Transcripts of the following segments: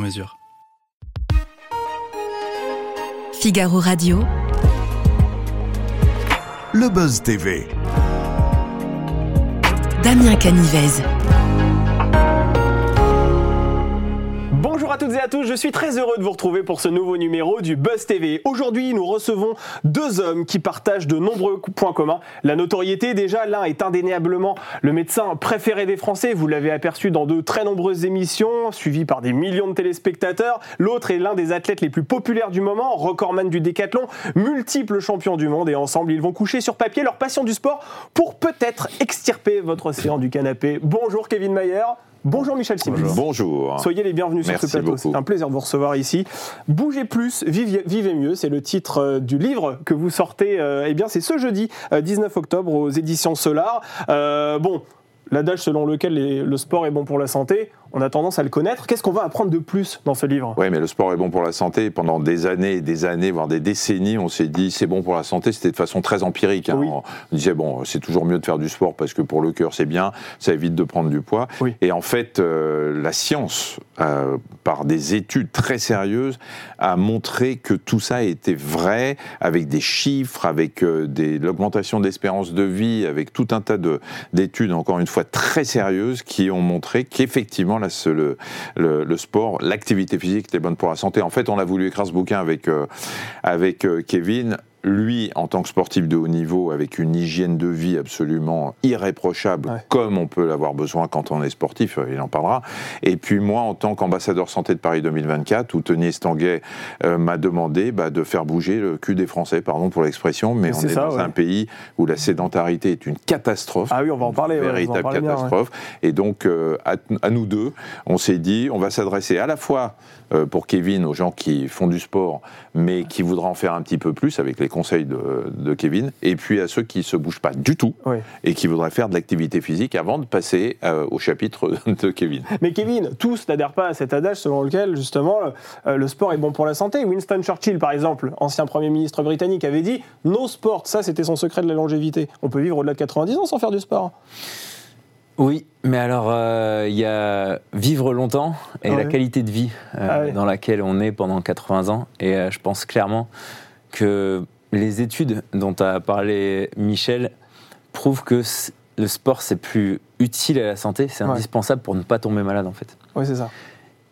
mesure. Figaro Radio. Le Buzz TV. Damien Canivez. Bonjour à toutes et à tous, je suis très heureux de vous retrouver pour ce nouveau numéro du Buzz TV. Aujourd'hui, nous recevons deux hommes qui partagent de nombreux points communs. La notoriété, déjà, l'un est indéniablement le médecin préféré des Français. Vous l'avez aperçu dans de très nombreuses émissions, suivi par des millions de téléspectateurs. L'autre est l'un des athlètes les plus populaires du moment, recordman du décathlon, multiple champion du monde. Et ensemble, ils vont coucher sur papier leur passion du sport pour peut-être extirper votre océan du canapé. Bonjour Kevin Mayer. Bonjour Michel Simon. Bonjour. Soyez les bienvenus Merci sur ce plateau. C'est un plaisir de vous recevoir ici. Bougez plus, vivez, vivez mieux. C'est le titre euh, du livre que vous sortez. euh, eh bien, c'est ce jeudi euh, 19 octobre aux éditions Solar. Euh, bon. L'adage selon lequel les- le sport est bon pour la santé, on a tendance à le connaître. Qu'est-ce qu'on va apprendre de plus dans ce livre? Oui, mais le sport est bon pour la santé. Pendant des années et des années, voire des décennies, on s'est dit c'est bon pour la santé. C'était de façon très empirique. hein. Oui. On disait bon, c'est toujours mieux de faire du sport parce que pour le cœur c'est bien, ça évite de prendre du poids. Oui. Et en fait, euh, la science, euh, par des études très sérieuses, a montré que tout ça était vrai, avec des chiffres, avec euh, des- l'augmentation d'espérance de vie, avec tout un tas de- d'études, encore une fois très sérieuses, qui ont montré qu'effectivement, là, le, le, le sport, l'activité physique était bonne pour la santé. En fait, on a voulu écrire ce bouquin avec, euh, avec euh, Kevin. Lui, en tant que sportif de haut niveau, avec une hygiène de vie absolument irréprochable, Ouais. comme on peut l'avoir besoin quand on est sportif, euh, il en parlera. Et puis moi, en tant qu'ambassadeur santé de Paris 2024, où Tony Estanguet euh, m'a demandé bah, de faire bouger le cul des Français, pardon pour l'expression, mais Mais on est ça, dans ouais. un pays où la sédentarité est une catastrophe Ah oui, on va en parler. ouais, en véritable bien, catastrophe. Et donc, euh, à, à nous deux, on s'est dit, on va s'adresser à la fois pour Kevin aux gens qui font du sport, mais qui voudraient en faire un petit peu plus avec les conseils de, de Kevin, et puis à ceux qui se bougent pas du tout Oui. et qui voudraient faire de l'activité physique avant de passer euh, au chapitre de Kevin. Mais Kevin, tous n'adhèrent pas à cet adage selon lequel, justement, euh, le sport est bon pour la santé. Winston Churchill, par exemple, ancien Premier ministre britannique, avait dit « No sport », ça c'était son secret de la longévité. On peut vivre au-delà de 90 ans sans faire du sport. Oui, mais alors euh, il y a vivre longtemps et Ouais. la qualité de vie euh, Ah ouais. dans laquelle on est pendant 80 ans. Et euh, je pense clairement que les études dont a parlé Michel prouvent que le sport c'est plus utile à la santé, c'est Ouais. indispensable pour ne pas tomber malade en fait. Oui, c'est ça.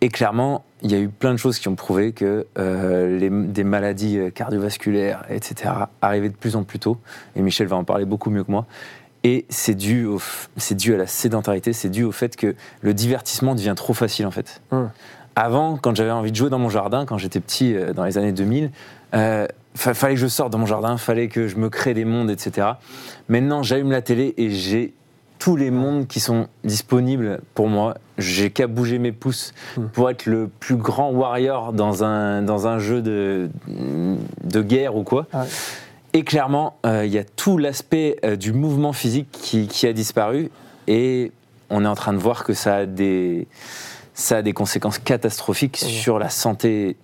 Et clairement, il y a eu plein de choses qui ont prouvé que euh, les- des maladies cardiovasculaires, etc., arrivaient de plus en plus tôt. Et Michel va en parler beaucoup mieux que moi. Et c'est dû, au f- c'est dû à la sédentarité, c'est dû au fait que le divertissement devient trop facile en fait. Hum. Avant, quand j'avais envie de jouer dans mon jardin, quand j'étais petit, euh, dans les années 2000, euh, fa- fallait que je sorte dans mon jardin, fallait que je me crée des mondes, etc. Maintenant, j'allume la télé et j'ai tous les mondes qui sont disponibles pour moi. J'ai qu'à bouger mes pouces Hmm. pour être le plus grand warrior dans un, dans un jeu de, de guerre ou quoi. Ouais. Et clairement, euh, il y a tout l'aspect euh, du mouvement physique qui, qui a disparu et on est en train de voir que ça a des, ça a des conséquences catastrophiques sur la santé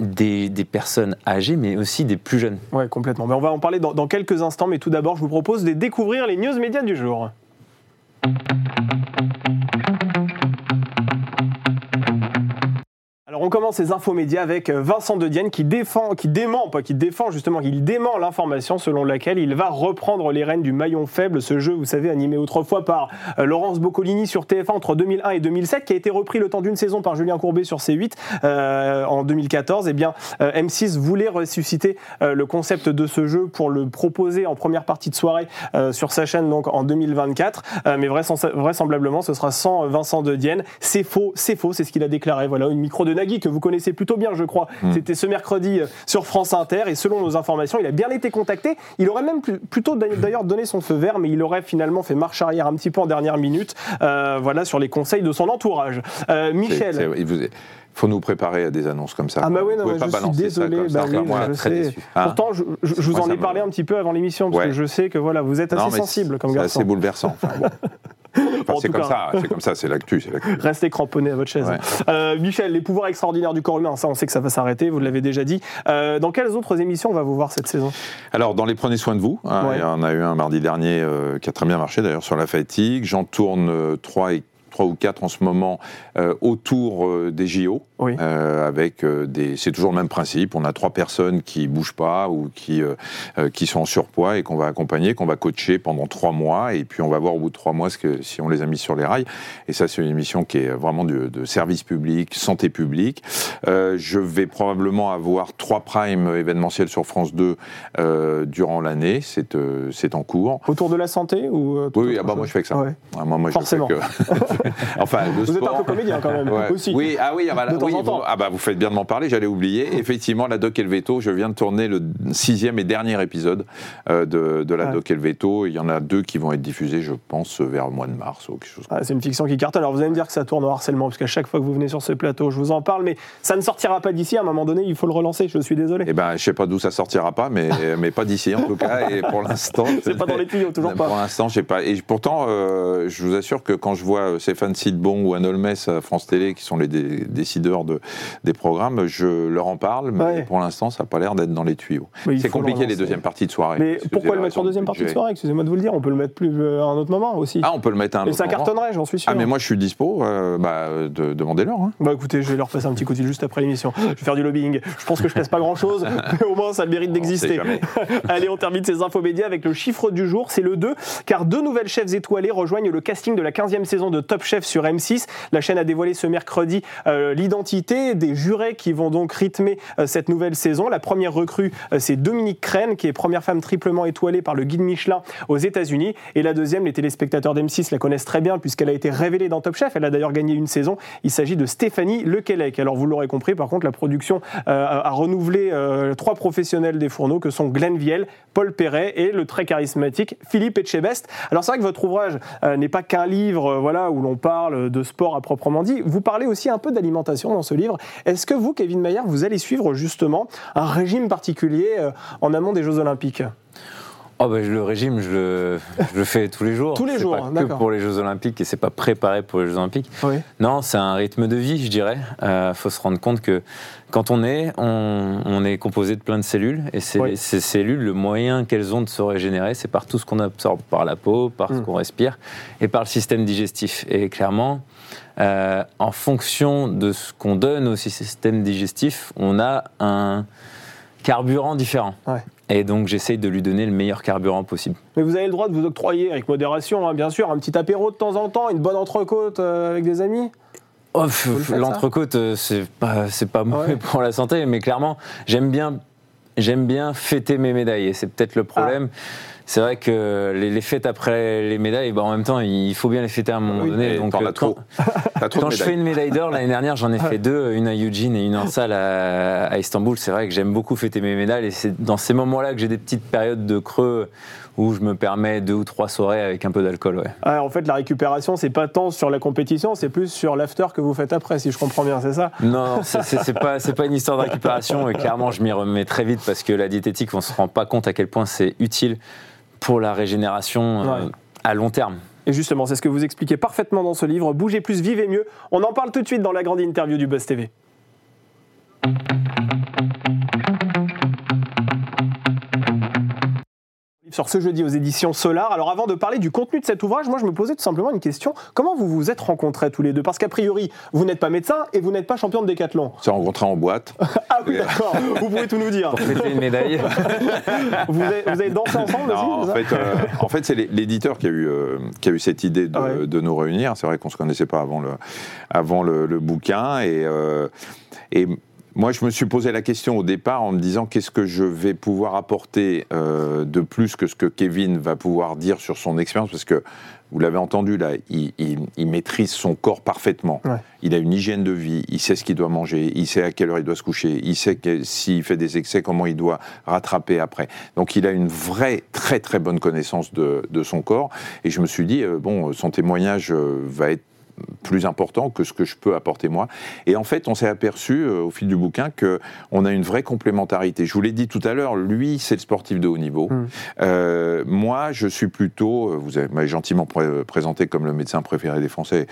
des, des personnes âgées, mais aussi des plus jeunes. Oui, complètement. Mais on va en parler dans, dans quelques instants, mais tout d'abord, je vous propose de découvrir les news médias du jour. Commence ces infos médias avec euh, Vincent De Dienne qui défend, qui dément, pas qui défend justement, il dément l'information selon laquelle il va reprendre les rênes du maillon faible, ce jeu, vous savez, animé autrefois par euh, Laurence Boccolini sur TF1 entre 2001 et 2007, qui a été repris le temps d'une saison par Julien Courbet sur C8 euh, en 2014. Eh bien, euh, M6 voulait ressusciter le concept de ce jeu pour le proposer en première partie de soirée sur sa chaîne donc en 2024. Euh, mais vraisem- vraisemblablement, ce sera sans Vincent De Dienne. C'est faux, c'est faux, c'est ce qu'il a déclaré. Voilà, une micro de Nagui que vous connaissez plutôt bien, je crois. C'était ce mercredi euh, sur France Inter et selon nos informations, il a bien été contacté. Il aurait même plus- plutôt d'ailleurs donné son feu vert, mais il aurait finalement fait marche arrière un petit peu en dernière minute. euh, voilà, sur les conseils de son entourage. Euh, Michel. C'est- c'est- il vous- faut nous préparer à des annonces comme ça. Ah bah oui, non, Vous pas je suis désolé, ça. bah oui, moi, je très sais. Hein Pourtant, je, je- je vous Moi, en ai me- parlé un petit peu avant l'émission, parce Ouais. que je sais que voilà, vous êtes assez Non, sensible comme C'est garçon. assez bouleversant. Enfin, bon. C'est comme ça, c'est comme ça, c'est l'actu. Restez cramponné à votre chaise. Ouais. Euh, Michel, les pouvoirs extraordinaires du corps humain, ça on sait que ça va s'arrêter, vous l'avez déjà dit. Euh, dans quelles autres émissions on va vous voir cette saison? Alors, dans les Prenez soin de vous, hein, Ouais. il y en a eu un mardi dernier euh, qui a très bien marché d'ailleurs sur la fatigue. J'en tourne euh, trois et trois ou quatre en ce moment euh, autour euh, des JO. Oui. euh, avec des. C'est toujours le même principe. On a trois personnes qui bougent pas ou qui qui sont en surpoids et qu'on va accompagner, qu'on va coacher pendant trois mois. Et puis on va voir au bout de trois mois ce que si on les a mis sur les rails. Et ça, c'est une émission qui est vraiment de service public, santé publique. Je vais probablement avoir trois primes événementiels sur France 2 euh, durant l'année. C'est c'est en cours. Autour de la santé ou Oui, ah bah, moi je fais que ça. Ouais. Ah, moi, moi, je Forcément. fais que- enfin, le Vous êtes un peu comédien quand même, Ouais. aussi. Oui, ah oui, ah bah, là, De temps oui, en temps. vous- ah bah, vous faites bien de m'en parler, j'allais oublier. Effectivement, la Doc Elveto, je viens de tourner le sixième et dernier épisode euh, de, de la Ouais. Doc Elveto. Il y en a deux qui vont être diffusés, je pense, vers le mois de mars ou quelque chose. Ah, c'est une fiction qui cartonne. Alors vous allez me dire que ça tourne au harcèlement, parce qu'à chaque fois que vous venez sur ce plateau, je vous en parle, mais ça ne sortira pas d'ici. À un moment donné, il faut le relancer. Je suis désolé. Eh ben, je sais pas d'où ça sortira pas, mais, mais pas d'ici en tout cas. Et pour l'instant, C'est pas dans les tuyaux, toujours Pour pas. l'instant, j'ai pas. Et pourtant, euh, je vous assure que quand je vois euh, Stéphane Sidbon ou Anne Olmes à France Télé, qui sont les dé- décideurs de, des programmes, je leur en parle, mais Ouais. pour l'instant, ça n'a pas l'air d'être dans les tuyaux. C'est le compliqué les deuxièmes parties de soirée. Mais pourquoi le mettre en deuxième partie de soirée? Excusez-moi de vous le dire. On peut le mettre plus euh, à un autre moment aussi. Ah, on peut le mettre à un Et autre ça moment. cartonnerait, j'en suis sûr. Ah, mais moi, je suis dispo. euh, bah, de, demandez-leur. hein. Bah écoutez, je vais leur passer un petit coup de fil juste après l'émission. Je vais faire du lobbying. Je pense que je pèse pas grand chose, mais au moins ça a le mérite d'exister. Allez, on termine ces infos médias avec le chiffre du jour, c'est le 2, car deux nouvelles chefs étoilées rejoignent le casting de la 15e saison de Top Chef sur M6. La chaîne a dévoilé ce mercredi euh, l'identité des jurés qui vont donc rythmer euh, cette nouvelle saison. La première recrue, euh, c'est Dominique Crène, qui est première femme triplement étoilée par le guide Michelin aux États-Unis. Et la deuxième, les téléspectateurs d'M6 la connaissent très bien, puisqu'elle a été révélée dans Top Chef. Elle a d'ailleurs gagné une saison. Il s'agit de Stéphanie Lequelec. Alors, vous l'aurez compris, par contre, la production a renouvelé trois professionnels des fourneaux que sont Glenn Viel, Paul Perret et le très charismatique Philippe Etchebest. Alors, c'est vrai que votre ouvrage n'est pas qu'un livre voilà, où l'on parle de sport à proprement dit. Vous parlez aussi un peu d'alimentation dans ce livre. Est-ce que vous, Kevin Mayer, vous allez suivre justement un régime particulier euh, en amont des Jeux Olympiques? Oh bah, le régime, je le, je le fais tous les jours. Tous les jours, pas que d'accord. pour les Jeux Olympiques et c'est pas préparé pour les Jeux Olympiques. Oui. Non, c'est un rythme de vie, je dirais. Il faut se rendre compte que quand on est, on, on est composé de plein de cellules et Oui. ces cellules, le moyen qu'elles ont de se régénérer, c'est par tout ce qu'on absorbe par la peau, par ce Mm. qu'on respire et par le système digestif. Et clairement, euh, en fonction de ce qu'on donne au système digestif, on a un carburant différent. Ouais. Et donc j'essaye de lui donner le meilleur carburant possible. Mais vous avez le droit de vous octroyer, avec modération, hein, bien sûr, un petit apéro de temps en temps, une bonne entrecôte euh, avec des amis Oh, L'entrecôte, euh, c'est pas, pas mauvais Ouais. pour la santé, mais clairement, j'aime bien, fêter mes médailles. Et c'est peut-être le problème. Ah. C'est vrai que les, les fêtes après les médailles, bah, en même temps, il faut bien les fêter à un moment Oui, donné. Donc, euh, trop. Trop quand de je fais une médaille d'or, l'année dernière, j'en ai fait deux, une à Eugene et une en salle à, à Istanbul. C'est vrai que j'aime beaucoup fêter mes médailles et c'est dans ces moments-là que j'ai des petites périodes de creux où je me permets deux ou trois soirées avec un peu d'alcool. Ouais. Ah, En fait, la récupération, c'est pas tant sur la compétition, c'est plus sur l'after que vous faites après, si je comprends bien, c'est ça? Non, c'est- pas, c'est pas une histoire de récupération et clairement je m'y remets très vite parce que la diététique, on se rend pas compte à quel point c'est utile pour la régénération euh, Ouais. à long terme. Et justement, c'est ce que vous expliquez parfaitement dans ce livre, Bougez plus, vivez mieux. On en parle tout de suite dans la grande interview du Buzz TV. Sur ce jeudi aux éditions Solar. Alors avant de parler du contenu de cet ouvrage, moi je me posais tout simplement une question. Comment vous vous êtes rencontrés tous les deux? Parce qu'a priori, vous n'êtes pas médecin et vous n'êtes pas champion de décathlon. On s'est rencontrés en boîte. Ah oui, d'accord. Vous pouvez tout nous dire. Pour fêter une médaille. Vous avez, vous avez dansé ensemble aussi Non, en c'est ça fait, euh, en fait, c'est l'é- l'éditeur qui a eu euh, qui a eu cette idée de, Ah ouais. de nous réunir. C'est vrai qu'on se connaissait pas avant le avant le, le bouquin et euh, et moi, je me suis posé la question au départ en me disant qu'est-ce que je vais pouvoir apporter euh, de plus que ce que Kevin va pouvoir dire sur son expérience, parce que vous l'avez entendu là, il, il- il maîtrise son corps parfaitement. Ouais. Il a une hygiène de vie, il sait ce qu'il doit manger, il sait à quelle heure il doit se coucher, il sait s'il fait des excès, comment il doit rattraper après. Donc il a une vraie, très très bonne connaissance de, de son corps. Et je me suis dit, euh, bon, son témoignage euh, va être plus important que ce que je peux apporter moi. Et en fait, on s'est aperçu euh, au fil du bouquin que on a une vraie complémentarité. Je vous l'ai dit tout à l'heure, lui, c'est le sportif de haut niveau. Mm. Euh, moi, je suis plutôt, euh, vous m'avez gentiment pré- présenté comme le médecin préféré des Français.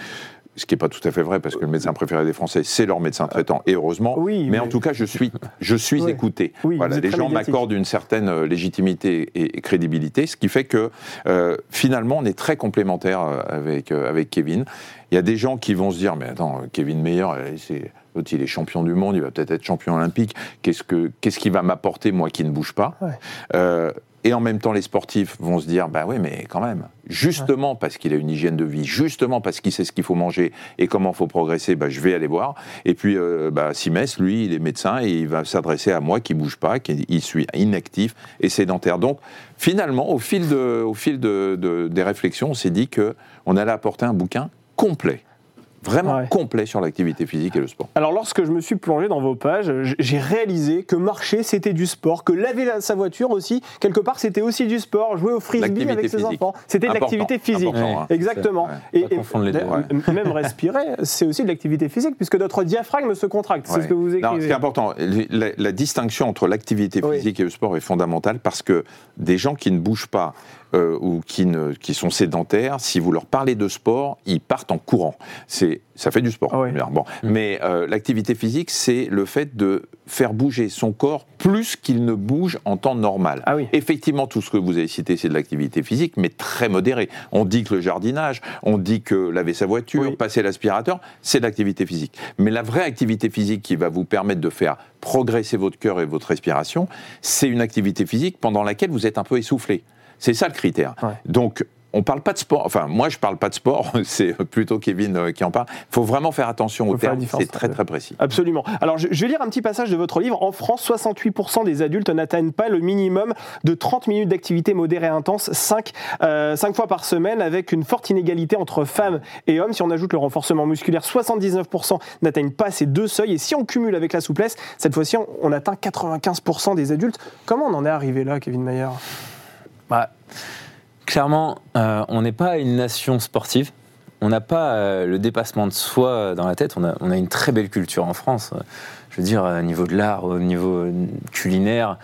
Ce qui n'est pas tout à fait vrai, parce que le médecin préféré des Français, c'est leur médecin traitant, et heureusement. Oui, mais, mais- en tout cas, je suis, je suis Ouais. écouté. Oui, voilà, les gens m'accordent une certaine euh, légitimité et, et crédibilité, ce qui fait que euh, finalement, on est très complémentaires euh, avec, euh, avec Kevin. Il y a des gens qui vont se dire, mais attends, Kevin Meyer, euh, c'est il est champion du monde, il va peut-être être champion olympique. Qu'est-ce que qu'est-ce qui va m'apporter moi qui ne bouge pas? Ouais. Euh, Et en même temps, les sportifs vont se dire, bah oui, mais quand même, justement parce qu'il a une hygiène de vie, justement parce qu'il sait ce qu'il faut manger et comment il faut progresser, bah, je vais aller voir. Et puis, euh, bah, Simès, lui, il est médecin et il va s'adresser à moi qui bouge pas, qui il suis inactif et sédentaire. Donc, finalement, au fil, de, au fil de, de- des réflexions, on s'est dit que on allait apporter un bouquin complet, vraiment Ouais. complet sur l'activité physique et le sport. Alors lorsque je me suis plongé dans vos pages, j'ai réalisé que marcher c'était du sport, que laver la- sa voiture aussi, quelque part c'était aussi du sport, jouer au frisbee avec ses physique. enfants, c'était de Important, l'activité physique. important, hein. Exactement. Ouais. M- même respirer, c'est aussi de l'activité physique puisque notre diaphragme se contracte. C'est ce que vous Non, écrivez. ce qui est important, la, la distinction entre l'activité Oui. physique et le sport est fondamentale parce que des gens qui ne bougent pas euh, ou qui, ne, qui sont sédentaires, si vous leur parlez de sport, ils partent en courant. C'est, ça fait du sport. Ah Bon. Mais euh, l'activité physique, c'est le fait de faire bouger son corps plus qu'il ne bouge en temps normal. Ah oui. Effectivement, tout ce que vous avez cité, c'est de l'activité physique, mais très modérée. On dit que le jardinage, on dit que laver sa voiture, Oui. passer l'aspirateur, c'est de l'activité physique. Mais la vraie activité physique qui va vous permettre de faire progresser votre cœur et votre respiration, c'est une activité physique pendant laquelle vous êtes un peu essoufflé. C'est ça le critère. Ouais. Donc, on parle pas de sport. Enfin, moi, je parle pas de sport. C'est plutôt Kevin euh, qui en parle. Il faut vraiment faire attention aux termes. C'est très très précis. Absolument. Alors, je, vais lire un petit passage de votre livre. En France, 68% des adultes n'atteignent pas le minimum de 30 minutes d'activité modérée intense, 5, fois par semaine, avec une forte inégalité entre femmes et hommes. Si on ajoute le renforcement musculaire, 79% n'atteignent pas ces deux seuils. Et si on cumule avec la souplesse, cette fois-ci, on, on atteint 95% des adultes. Comment on en est arrivé là, Kevin Mayer? Bah, clairement, euh, on n'est pas une nation sportive. On n'a pas euh, le dépassement de soi dans la tête. On a, on a une très belle culture en France. Je veux dire, au niveau de l'art, au niveau euh, culinaire,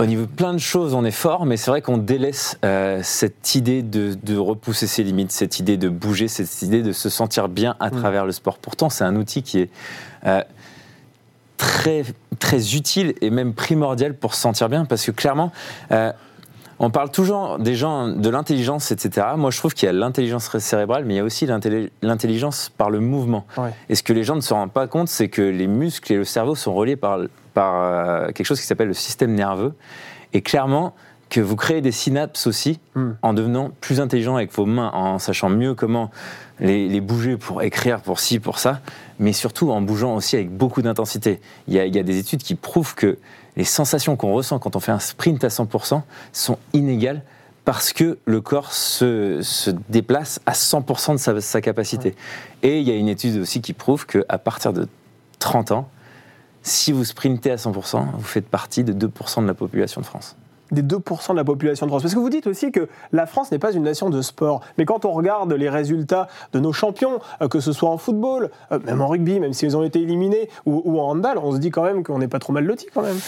au niveau de plein de choses, on est fort, mais c'est vrai qu'on délaisse euh, cette idée de, de repousser ses limites, cette idée de bouger, cette idée de se sentir bien à travers le sport. Pourtant, c'est un outil qui est euh, très, très utile et même primordial pour se sentir bien, parce que clairement, euh, on parle toujours des gens de l'intelligence, etc. Moi, je trouve qu'il y a l'intelligence cérébrale, mais il y a aussi l'intelli- l'intelligence par le mouvement. Ouais. Et ce que les gens ne se rendent pas compte, c'est que les muscles et le cerveau sont reliés par, par euh, quelque chose qui s'appelle le système nerveux. Et clairement, que vous créez des synapses aussi Hmm. en devenant plus intelligent avec vos mains, en sachant mieux comment les, les bouger pour écrire, pour ci, pour ça, mais surtout en bougeant aussi avec beaucoup d'intensité. Il y a des études qui prouvent que les sensations qu'on ressent quand on fait un sprint à 100% sont inégales parce que le corps se, se déplace à 100% de sa, sa capacité. Et il y a une étude aussi qui prouve qu'à partir de 30 ans, si vous sprintez à 100%, vous faites partie de 2% de la population de France. des 2% de la population de France. Parce que vous dites aussi que la France n'est pas une nation de sport. Mais quand on regarde les résultats de nos champions, euh, que ce soit en football, euh, même en rugby, même s'ils ont été éliminés, ou, ou en handball, on se dit quand même qu'on n'est pas trop mal loti quand même.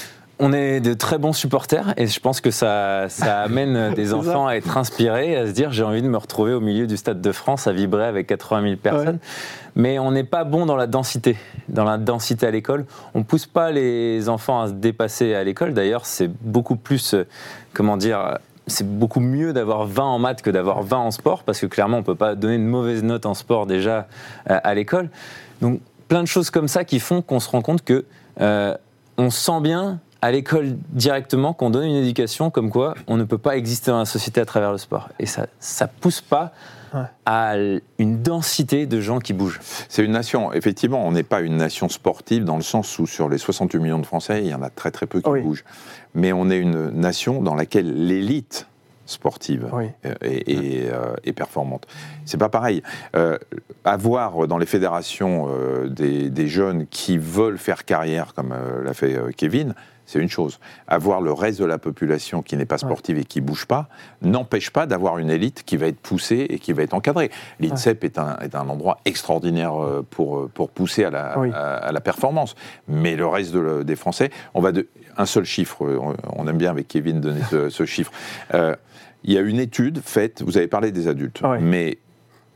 On est de très bons supporters et je pense que ça, ça amène des enfants ça. à être inspirés, à se dire j'ai envie de me retrouver au milieu du Stade de France à vibrer avec 80 000 personnes. Mais on n'est pas bon dans la densité, dans la densité à l'école. On pousse pas les enfants à se dépasser à l'école. D'ailleurs, c'est beaucoup plus, euh, comment dire, c'est beaucoup mieux d'avoir 20 en maths que d'avoir 20 en sport parce que clairement, on peut pas donner une mauvaise note en sport déjà euh, à l'école. Donc, plein de choses comme ça qui font qu'on se rend compte que euh, on sent bien à l'école directement qu'on donne une éducation comme quoi on ne peut pas exister dans la société à travers le sport. Et ça ça pousse pas Ouais. à une densité de gens qui bougent. C'est une nation, effectivement, on n'est pas une nation sportive dans le sens où sur les 68 millions de Français, il y en a très très peu qui Oui. bougent. Mais on est une nation dans laquelle l'élite sportive Oui. euh, est, est, euh, est performante. C'est pas pareil. Euh, avoir dans les fédérations euh, des, des jeunes qui veulent faire carrière, comme euh, l'a fait euh, Kevin, c'est une chose. Avoir le reste de la population qui n'est pas sportive et qui bouge pas n'empêche pas d'avoir une élite qui va être poussée et qui va être encadrée. L'INSEP est, un, est un endroit extraordinaire euh, pour, euh, pour pousser à la, Oui. à, à la performance. Mais le reste de des Français, on va de un seul chiffre. euh, On, on aime bien avec Kevin donner ce, ce chiffre. Euh, il y a une étude faite. Vous avez parlé des adultes, Ouais. mais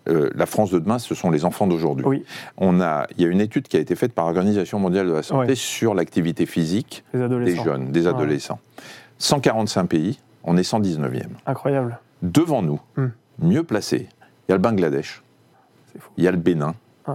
euh, la France de demain, ce sont les enfants d'aujourd'hui. Oui. On a, il y a une étude qui a été faite par l'Organisation mondiale de la santé Ouais. sur l'activité physique des jeunes, des Ouais. adolescents. 145 pays, on est 119e. Incroyable. Devant nous, Hmm. mieux placé, il y a le Bangladesh, il y a le Bénin. Ouais.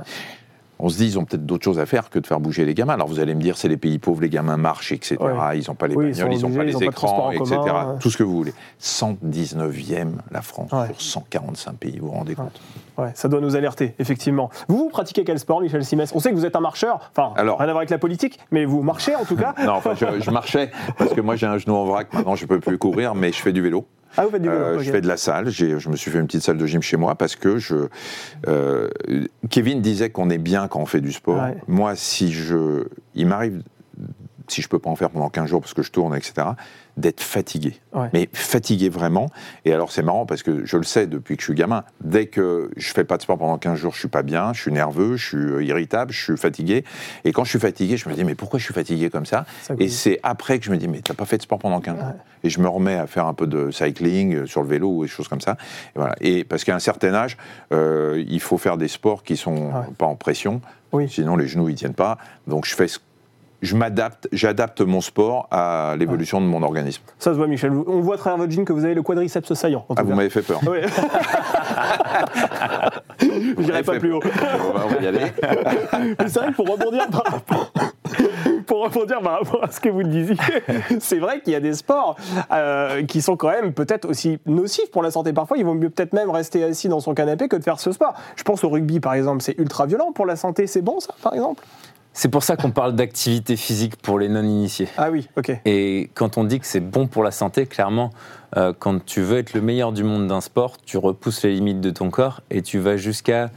On se dit, ils ont peut-être d'autres choses à faire que de faire bouger les gamins. Alors vous allez me dire, c'est les pays pauvres, les gamins marchent, etc. Ouais. Ils n'ont pas les Oui, ils bagnoles, ils n'ont pas ils les ont pas écrans, etc. commun. Tout ce que vous voulez. 119e la France Ouais. sur 145 pays, vous vous rendez compte Ouais, ça doit nous alerter, effectivement. Vous, vous pratiquez quel sport, Michel Simès? On sait que vous êtes un marcheur, enfin, Alors- rien à voir avec la politique, mais vous marchez en tout cas. Non, enfin, je, je marchais parce que moi j'ai un genou en vrac. Maintenant, je peux plus courir, mais je fais du vélo. Ah, vous faites du vélo Euh. Je fais de la salle. Je me suis fait une petite salle de gym chez moi parce que je. euh, Kevin disait qu'on est bien quand on fait du sport. Ouais. Moi, si je, il m'arrive, si je peux pas en faire pendant 15 jours parce que je tourne, etc., d'être fatigué. Ouais. Mais fatigué vraiment. Et alors c'est marrant parce que je le sais depuis que je suis gamin. Dès que je fais pas de sport pendant 15 jours, je suis pas bien, je suis nerveux, je suis euh, irritable, je suis fatigué. Et quand je suis fatigué, je me dis mais pourquoi je suis fatigué comme ça Ça Et c'est après que je me dis mais t'as pas fait de sport pendant 15 jours. Et je me remets à faire un peu de cycling euh, sur le vélo ou des choses comme ça. Et, voilà. et parce qu'à un certain âge, euh, il faut faire des sports qui sont Ouais. pas en pression. Oui. Sinon les genoux ils tiennent pas. Donc je fais ce- je m'adapte, j'adapte mon sport à l'évolution de mon organisme. Ça se voit, Michel. On voit à travers votre jean que vous avez le quadriceps saillant. en Ah, vous m'avez fait peur. Oui. Je n'irai pas plus haut. On va, y aller. Mais c'est vrai que pour rebondir par rapport, pour rebondir par rapport à ce que vous disiez, c'est vrai qu'il y a des sports euh, qui sont quand même peut-être aussi nocifs pour la santé. Parfois, il vaut mieux peut-être même rester assis dans son canapé que de faire ce sport. Je pense au rugby, par exemple, c'est ultra violent pour la santé. C'est bon, ça, par exemple? C'est pour ça qu'on parle d'activité physique pour les non-initiés. Ah oui, ok. Et quand on dit que c'est bon pour la santé, clairement, euh, quand tu veux être le meilleur du monde d'un sport, tu repousses les limites de ton corps et tu vas jusqu'à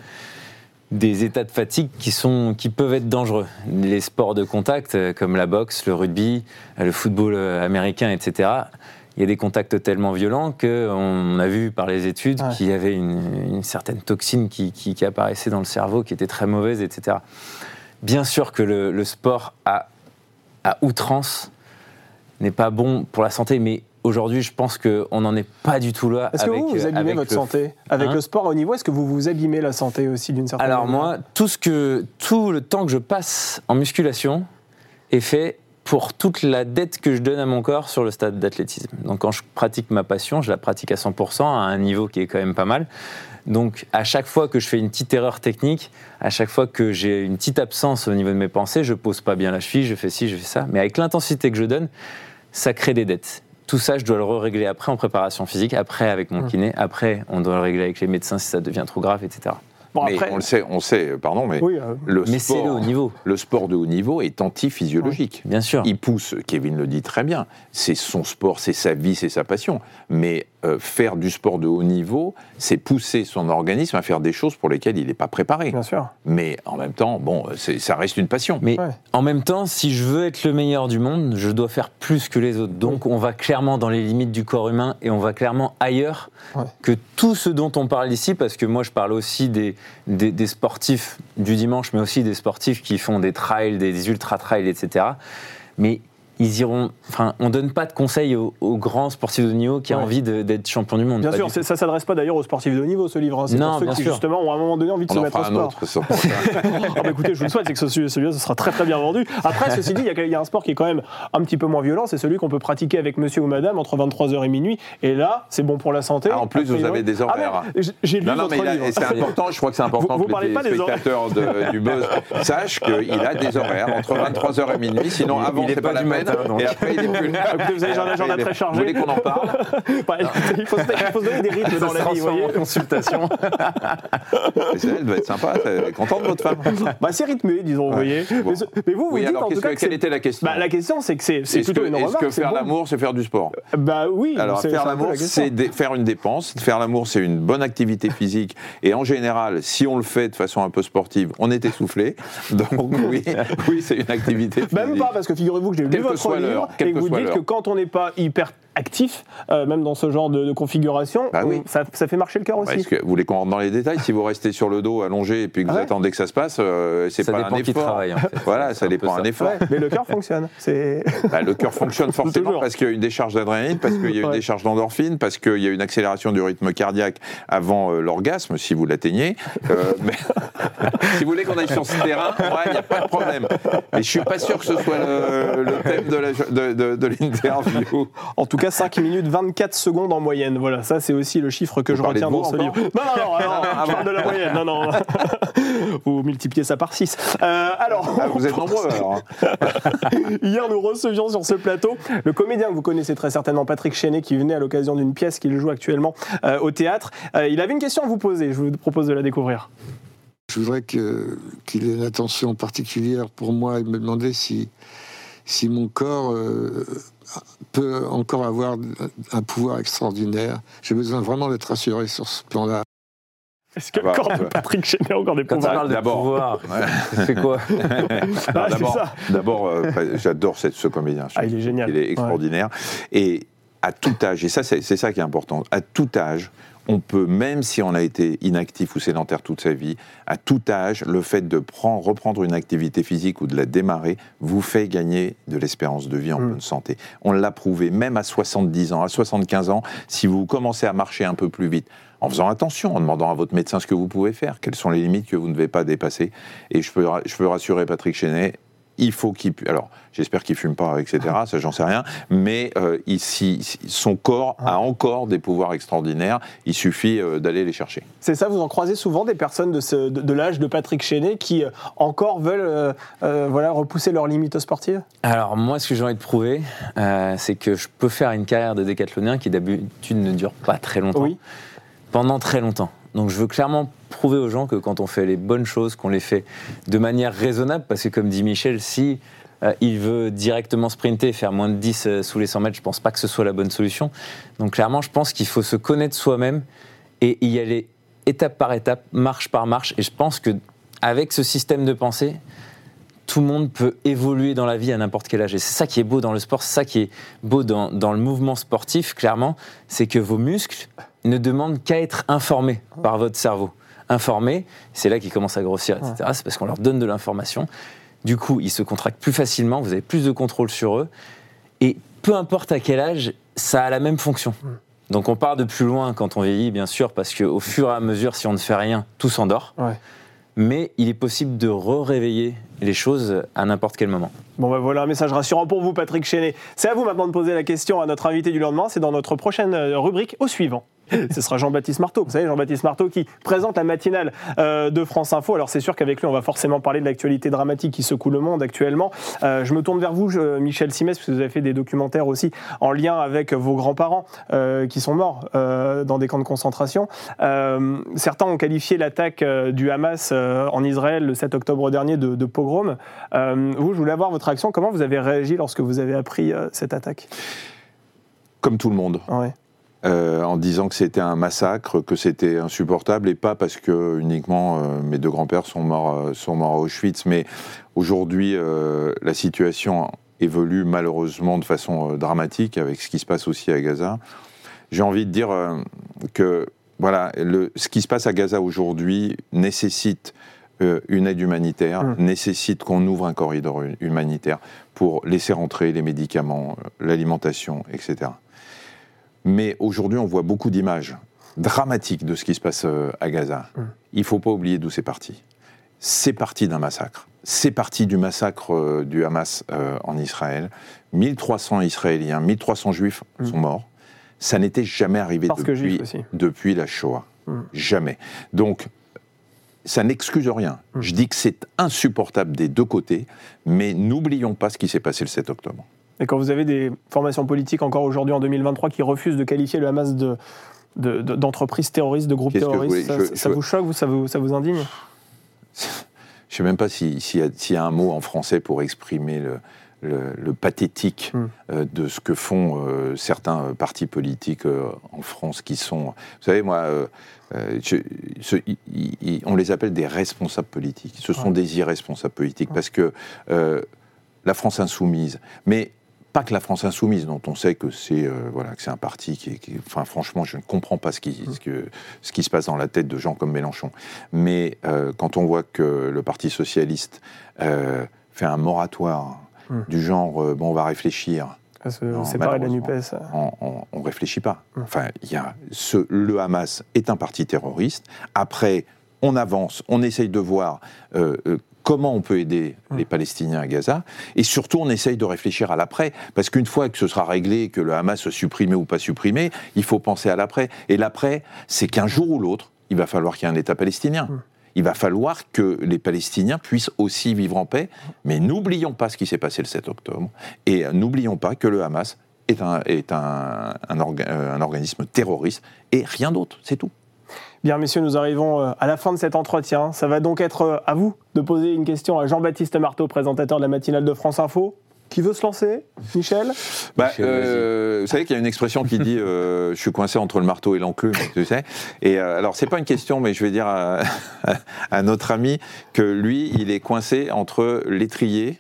des états de fatigue qui, sont, qui peuvent être dangereux. Les sports de contact, euh, comme la boxe, le rugby, euh, le football américain, etc., il y a des contacts tellement violents qu'on a vu par les études Ouais. qu'il y avait une, une certaine toxine qui, qui- qui apparaissait dans le cerveau, qui était très mauvaise, etc. Bien sûr que le, le sport à, à outrance n'est pas bon pour la santé, mais aujourd'hui, je pense qu'on n'en est pas du tout là. Est-ce que vous, vous euh, abîmez votre le- santé Avec Hein le sport au niveau, est-ce que vous vous abîmez la santé aussi d'une certaine Alors manière moi, tout, ce que, tout le temps que je passe en musculation est fait pour toute la dette que je donne à mon corps sur le stade d'athlétisme. Donc quand je pratique ma passion, je la pratique à 100% à un niveau qui est quand même pas mal. Donc à chaque fois que je fais une petite erreur technique, à chaque fois que j'ai une petite absence au niveau de mes pensées, je pose pas bien la cheville, je fais ci, je fais ça. Mais avec l'intensité que je donne, ça crée des dettes. Tout ça, je dois le régler après en préparation physique, après avec mon kiné, après on doit le régler avec les médecins si ça devient trop grave, etc. Bon, Mais après, on le sait, on sait, pardon, mais oui, euh, le, Mais sport, le haut niveau, le sport de haut niveau est antiphysiologique. bien sûr. Il pousse, Kevin le dit très bien, c'est son sport, c'est sa vie, c'est sa passion. Mais euh, faire du sport de haut niveau, c'est pousser son organisme à faire des choses pour lesquelles il n'est pas préparé. bien sûr. Mais en même temps, bon, ça reste une passion. Mais Ouais. en même temps, si je veux être le meilleur du monde, je dois faire plus que les autres. Donc on va clairement dans les limites du corps humain et on va clairement ailleurs Ouais. que tout ce dont on parle ici, parce que moi je parle aussi des, des, des sportifs du dimanche, mais aussi des sportifs qui font des trails, des ultra-trails, etc. Mais ils iront. Enfin, on donne pas de conseils aux, aux grands sportifs de haut niveau qui a Ouais. envie de- d'être champion du monde. Bien sûr, ça s'adresse pas d'ailleurs aux sportifs de haut niveau ce livre. hein. C'est Non, pour ceux qui sûr. justement ont à un moment donné envie de On se en mettre au sport. autre. Ah bah écoutez, je vous le souhaite, c'est que ce, celui-là, ce sera très très bien vendu. Après, ceci dit, il y, a- y a un sport qui est quand même un petit peu moins violent, c'est celui qu'on peut pratiquer avec monsieur ou madame entre 23h et minuit. Et là, c'est bon pour la santé. Ah, en plus, A vous avez des Ah, horaires. mais j'ai- J'ai lu Non, non, votre mais a- livre. c'est important, je crois que c'est important Vous- vous que parlez les spectateurs du Buzz sachent qu'il a des horaires entre 23h et minuit, sinon avant c'est pas pas, la matin, et après il est plus là. Écoutez, vous avez un agenda très chargé. Vous voulez qu'on en parle Bah, écoutez, il, faut se, il faut se donner des rythmes dans la vie, vous voyez. consultation. Elle doit être sympa, elle est contente votre femme Bah, c'est rythmé, disons, vous voyez. Bon. Mais, ce- mais vous, vous Oui, dites alors en tout cas que- que quelle était la question Bah, la question, c'est que c'est Est-ce plutôt que, une est-ce que faire bon. l'amour, c'est faire du sport? Bah oui. Alors, faire l'amour, c'est faire une dépense. Faire l'amour, c'est une bonne activité physique. Et en général, si on le fait de façon un peu sportive, on est essoufflé. Donc, oui, oui c'est une activité physique. Même pas, parce que figurez-vous que j'ai que votre livre et vous dites que quand on n'est pas hyper actif, euh, même dans ce genre de, de configuration, Bah oui. on- ça, ça fait marcher le cœur aussi. Que vous voulez qu'on rentre dans les détails Si vous restez sur le dos allongé et puis que vous Ah ouais attendez que ça se passe, euh, c'est pas dépend un qui effort. travaille, en fait. Voilà, ça un dépend un ça. effort. Ouais, mais le cœur fonctionne. C'est Bah, le cœur fonctionne forcément Toujours. parce qu'il y a une décharge d'adrénaline, parce qu'il y a une Ouais. décharge d'endorphine, parce qu'il y a une accélération du rythme cardiaque avant euh, l'orgasme, si vous l'atteignez. Euh, mais si vous voulez qu'on aille sur ce terrain, ouais, il n'y a pas de problème. Mais je suis pas sûr que ce soit le, le thème de la- de- de- de l'interview. en tout cas 5 minutes 24 secondes en moyenne. Voilà, ça c'est aussi le chiffre que Vous je retiens dans ce livre. Non, non, non, non, Ah je parle de la moyenne. Non, non. Vous multipliez ça par 6. alors, Ah, vous êtes nombreux alors. hein. Hier, nous recevions sur ce plateau le comédien que vous connaissez très certainement, Patrick Chenet, qui venait à l'occasion d'une pièce qu'il joue actuellement euh, au théâtre. Euh, il avait une question à vous poser, je vous propose de la découvrir. Je voudrais qu'il ait une attention particulière pour moi et me demander si, si mon corps euh, peut encore avoir un pouvoir extraordinaire. J'ai besoin vraiment d'être rassuré sur ce plan-là. Est-ce que Ah bah, le corps de ouais. Patrick Chenet a encore des Quand on pouvoirs parle D'abord. fait quoi Ah, c'est D'abord, ça. d'abord, euh, j'adore ce comédien. Ah, il est génial. Il est extraordinaire. Et à tout âge, et ça, c'est c'est ça qui est important, à tout âge, on peut, même si on a été inactif ou sédentaire toute sa vie, à tout âge, le fait de prendre, reprendre une activité physique ou de la démarrer vous fait gagner de l'espérance de vie en Mm. bonne santé. On l'a prouvé, même à 70 ans, à 75 ans, si vous commencez à marcher un peu plus vite, en faisant attention, en demandant à votre médecin ce que vous pouvez faire, quelles sont les limites que vous ne devez pas dépasser. Et je peux, je peux rassurer Patrick Chenet, il faut qu'il pu- alors j'espère qu'il fume pas etc ça j'en sais rien mais euh, ici son corps a encore des pouvoirs extraordinaires. Il suffit euh, d'aller les chercher. C'est ça, vous en croisez souvent des personnes de, ce- de, de l'âge de Patrick Chenet qui euh, encore veulent euh, euh, voilà, repousser leurs limites sportives? Alors moi, ce que j'ai envie de prouver, euh, c'est que je peux faire une carrière de décathlonien qui d'habitude ne dure pas très longtemps, Oui. pendant très longtemps. Donc je veux clairement prouver aux gens que quand on fait les bonnes choses, qu'on les fait de manière raisonnable, parce que comme dit Michel, si euh, il veut directement sprinter et faire moins de 10 euh, sous les 100 mètres, je pense pas que ce soit la bonne solution. Donc clairement, je pense qu'il faut se connaître soi-même et y aller étape par étape, marche par marche. Et je pense que avec ce système de pensée, tout le monde peut évoluer dans la vie à n'importe quel âge. Et c'est ça qui est beau dans le sport, c'est ça qui est beau dans, dans le mouvement sportif, clairement, c'est que vos muscles ne demandent qu'à être informés par votre cerveau. Informés, c'est là qu'ils commencent à grossir, etc. C'est parce qu'on leur donne de l'information. Du coup, ils se contractent plus facilement, vous avez plus de contrôle sur eux. Et peu importe à quel âge, ça a la même fonction. Donc on part de plus loin quand on vieillit, bien sûr, parce qu'au fur et à mesure, si on ne fait rien, tout s'endort. Ouais. Mais il est possible de re-réveiller les choses à n'importe quel moment. Bon, ben voilà un message rassurant pour vous, Patrick Chenet. C'est à vous maintenant de poser la question à notre invité du lendemain. C'est dans notre prochaine euh, rubrique au suivant. Ce sera Jean-Baptiste Marteau. Vous savez, Jean-Baptiste Marteau qui présente la matinale euh, de France Info. Alors, c'est sûr qu'avec lui, on va forcément parler de l'actualité dramatique qui secoue le monde actuellement. Euh, je me tourne vers vous, je- Michel Simès, parce que vous avez fait des documentaires aussi en lien avec vos grands-parents euh, qui sont morts dans des camps de concentration. Certains ont qualifié l'attaque du Hamas en Israël le 7 octobre dernier de, de pogrom. Vous, je voulais avoir votre réaction. Comment vous avez réagi lorsque vous avez appris cette attaque? Comme tout le monde ouais. Euh, en disant que c'était un massacre, que c'était insupportable, et pas parce que uniquement euh, mes deux grands-pères sont morts, euh, sont morts à Auschwitz, mais aujourd'hui, la situation évolue malheureusement de façon dramatique avec ce qui se passe aussi à Gaza. J'ai envie de dire que voilà, le, ce qui se passe à Gaza aujourd'hui nécessite une aide humanitaire, Mm. nécessite qu'on ouvre un corridor hu- humanitaire pour laisser rentrer les médicaments, l'alimentation, etc. Mais aujourd'hui, on voit beaucoup d'images dramatiques de ce qui se passe euh, à Gaza. Mm. Il ne faut pas oublier d'où c'est parti. C'est parti d'un massacre. C'est parti du massacre euh, du Hamas euh, en Israël. 1300 Israéliens, 1300 Juifs Mm. sont morts. Ça n'était jamais arrivé Parce depuis, juif aussi. depuis la Shoah. Mm. Jamais. Donc, ça n'excuse rien. Je dis que c'est insupportable des deux côtés, mais n'oublions pas ce qui s'est passé le 7 octobre. Et quand vous avez des formations politiques encore aujourd'hui en 2023 qui refusent de qualifier le Hamas de de- de- d'entreprise terroriste, de groupe Qu'est-ce que vous terroriste, ça, Je- ça je- vous choque, ça vous, ça vous indigne? Je ne sais même pas si- s'il y, a- s'il y a un mot en français pour exprimer le, le- le pathétique Mm. euh, de ce que font euh, certains euh, partis politiques euh, en France qui sont... Vous savez, moi, je- ce- on les appelle des responsables politiques. Ce sont Ouais. des irresponsables politiques parce que la France insoumise... Mais pas que la France insoumise, dont on sait que c'est euh, voilà, que c'est un parti qui, est- qui est- Enfin, franchement, je ne comprends pas ce qui, ce, que- ce qui se passe dans la tête de gens comme Mélenchon. Mais euh, quand on voit que le Parti socialiste euh, fait un moratoire Mm. du genre, bon, on va réfléchir, À se Non, séparer de la. NUPES. on, on réfléchit pas. Mm. Enfin, il y a ce, le Hamas est un parti terroriste. Après, on avance, on essaye de voir euh, euh, comment on peut aider Mm. les Palestiniens à Gaza, et surtout on essaye de réfléchir à l'après, parce qu'une fois que ce sera réglé, que le Hamas soit supprimé ou pas supprimé, il faut penser à l'après. Et l'après, c'est qu'un jour ou l'autre, il va falloir qu'il y ait un État palestinien. Mm. Il va falloir que les Palestiniens puissent aussi vivre en paix, mais n'oublions pas ce qui s'est passé le 7 octobre, et n'oublions pas que le Hamas est un, est un, un orga- euh, un organisme terroriste, et rien d'autre, c'est tout. Bien, messieurs, nous arrivons euh, à la fin de cet entretien. Ça va donc être euh, à vous de poser une question à Jean-Baptiste Marteau, présentateur de la matinale de France Info. Qui veut se lancer? Michel? Bah, Michel, euh, vous savez qu'il y a une expression qui dit euh, je suis coincé entre le marteau et l'enclume, tu sais. Et euh, alors c'est pas une question, mais je vais dire à, à notre ami que lui, il est coincé entre l'étrier,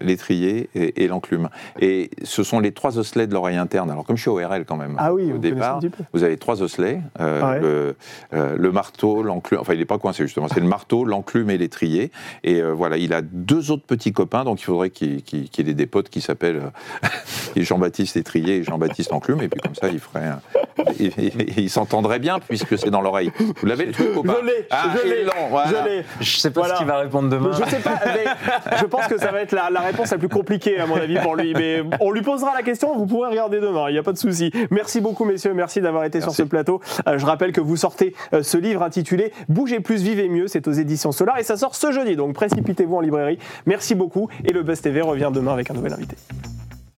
l'étrier et, et l'enclume. Et ce sont les trois osselets de l'oreille interne. Alors comme je suis ORL quand même, Ah oui, au vous départ, vous avez trois osselets, euh, Ah ouais. le, euh, le marteau, l'enclume, enfin il n'est pas coincé justement, c'est le marteau, l'enclume et l'étrier. Et euh, voilà, il a deux autres petits copains, donc il faudrait qu'il ait des potes qui s'appellent Jean-Baptiste Étrier et Jean-Baptiste Enclume, et puis comme ça il ferait... un- il s'entendrait bien puisque c'est dans l'oreille. Vous l'avez le truc ou pas Je l'ai, Ah, je l'ai, voilà. je sais pas Voilà. ce qu'il va répondre demain. Je sais pas, mais je pense que ça va être la, la réponse la plus compliquée à mon avis pour lui. Mais on lui posera la question, vous pourrez regarder demain, il n'y a pas de souci. Merci beaucoup messieurs, merci d'avoir été sur ce plateau. Euh, je rappelle que vous sortez euh, ce livre intitulé Bougez plus, vivez mieux, c'est aux éditions Solar et ça sort ce jeudi, donc précipitez-vous en librairie. Merci beaucoup et le Best TV revient demain avec un nouvel invité.